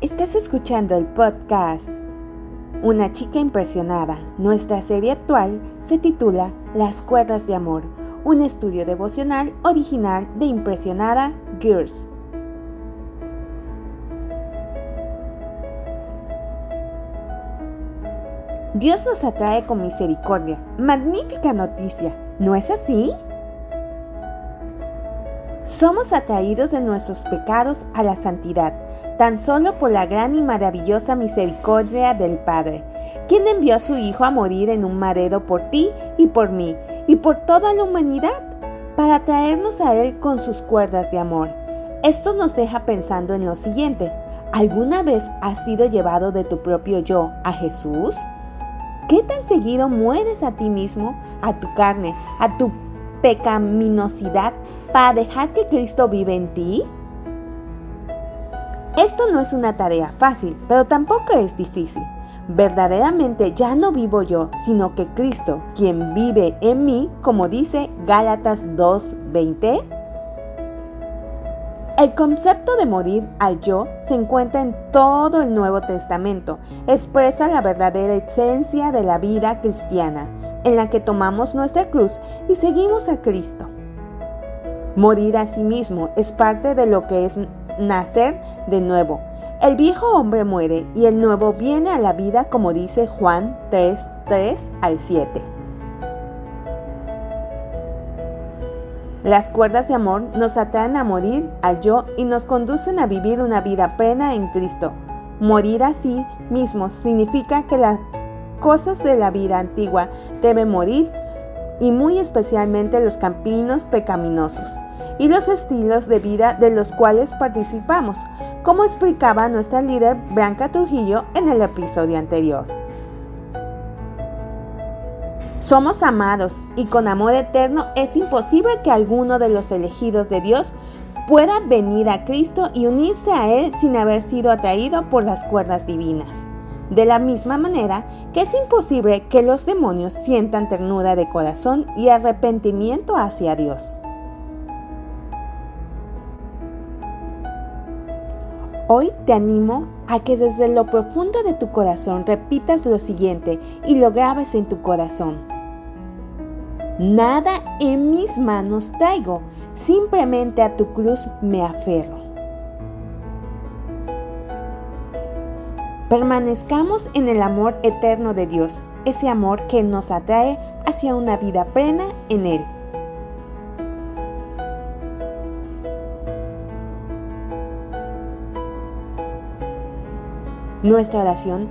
Estás escuchando el podcast Una chica impresionada. Nuestra serie actual se titula Las cuerdas de amor, un estudio devocional original de Impresionada Girls. Dios nos atrae con misericordia. Magnífica noticia, ¿no es así? Somos atraídos de nuestros pecados a la santidad, tan solo por la gran y maravillosa misericordia del Padre, quien envió a su Hijo a morir en un madero por ti y por mí, y por toda la humanidad, para traernos a Él con sus cuerdas de amor. Esto nos deja pensando en lo siguiente. ¿Alguna vez has sido llevado de tu propio yo a Jesús? ¿Qué tan seguido mueres a ti mismo, a tu carne, a tu pecaminosidad para dejar que Cristo vive en ti? Esto no es una tarea fácil, pero tampoco es difícil. Verdaderamente ya no vivo yo, sino que Cristo, quien vive en mí, como dice Gálatas 2:20. El concepto de morir al yo se encuentra en todo el Nuevo Testamento. Expresa la verdadera esencia de la vida cristiana, en la que tomamos nuestra cruz y seguimos a Cristo. Morir a sí mismo es parte de lo que es nacer de nuevo. El viejo hombre muere y el nuevo viene a la vida como dice Juan 3, 3 al 7. Las cuerdas de amor nos atraen a morir al yo y nos conducen a vivir una vida plena en Cristo. Morir así mismo significa que las cosas de la vida antigua deben morir y muy especialmente los campinos pecaminosos y los estilos de vida de los cuales participamos, como explicaba nuestra líder Blanca Trujillo en el episodio anterior. Somos amados y con amor eterno es imposible que alguno de los elegidos de Dios pueda venir a Cristo y unirse a Él sin haber sido atraído por las cuerdas divinas. De la misma manera que es imposible que los demonios sientan ternura de corazón y arrepentimiento hacia Dios. Hoy te animo a que desde lo profundo de tu corazón repitas lo siguiente y lo grabes en tu corazón. Nada en mis manos traigo, simplemente a tu cruz me aferro. Permanezcamos en el amor eterno de Dios, ese amor que nos atrae hacia una vida plena en Él. Nuestra oración